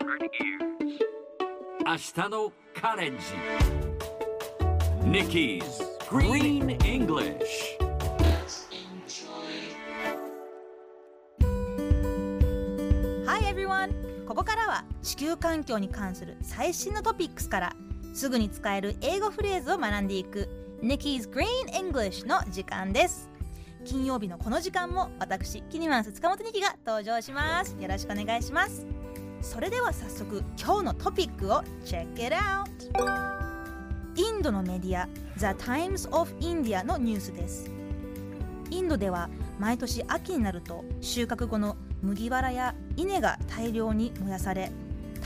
明日のカレンジ。Nikki's Green English Hi everyone! ここからは地球環境に関する最新のトピックスからすぐに使える英語フレーズを学んでいく Nikki's Green English の時間です。金曜日のこの時間も私キニマンス塚本ニキが登場します。よろしくお願いします。それでは早速今日のトピックを Check it out! インドのメディア The Times of India のニュースです。インドでは毎年秋になると収穫後の麦わらや稲が大量に燃やされ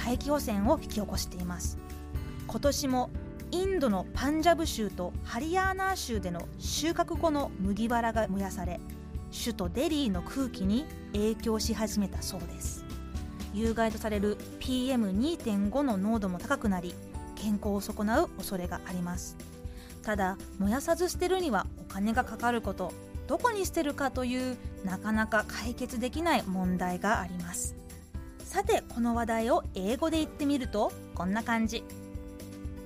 大気汚染を引き起こしています。今年もインドのパンジャブ州とハリヤーナー州での収穫後の麦わらが燃やされ首都デリーの空気に影響し始めたそうです。有害とされる PM2.5 の濃度も高くなり健康を損なう恐れがあります。ただ燃やさず捨てるにはお金がかかることどこに捨てるかというなかなか解決できない問題があります。さてこの話題を英語で言ってみるとこんな感じ。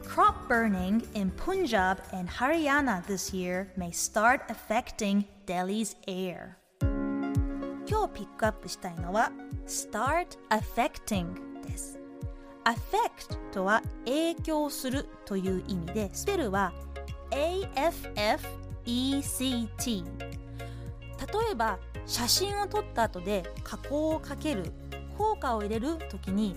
Crop burning in Punjab and Haryana this year may start affecting Delhi's air. 今日ピックアップしたいのは start affecting です。affect とは影響するという意味でスペルは AFFECT 例えば写真を撮った後で加工をかける効果を入れる時に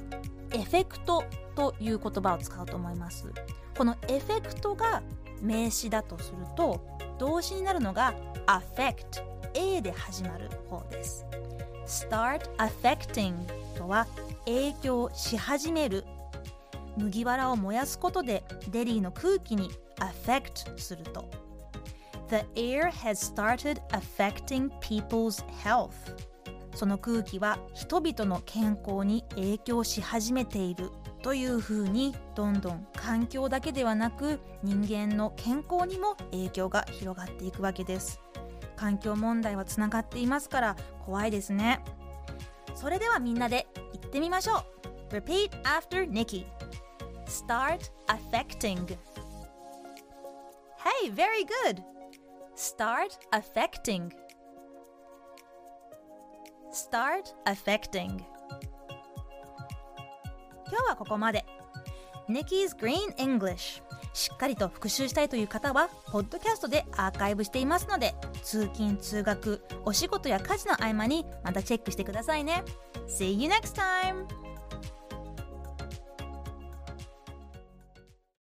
エフェクトという言葉を使うと思います。このエフェクトが名詞だとすると動詞になるのが affect A で始まる方です。start affecting とは影響し始める。麦わらを燃やすことでデリーの空気に affect すると。The air has started affecting people's health その空気は人々の健康に影響し始めている。というふうにどんどん環境だけではなく人間の健康にも影響が広がっていくわけです。環境問題はつながっていますから怖いですねそれではみんなで言ってみましょう Repeat after Nikki Start affecting Hey, very good Start affecting Start affecting 今日はここまで Nikki's Green English しっかりと復習したいという方はポッドキャストでアーカイブしていますので通勤通学お仕事や家事の合間にまたチェックしてくださいね See you next time!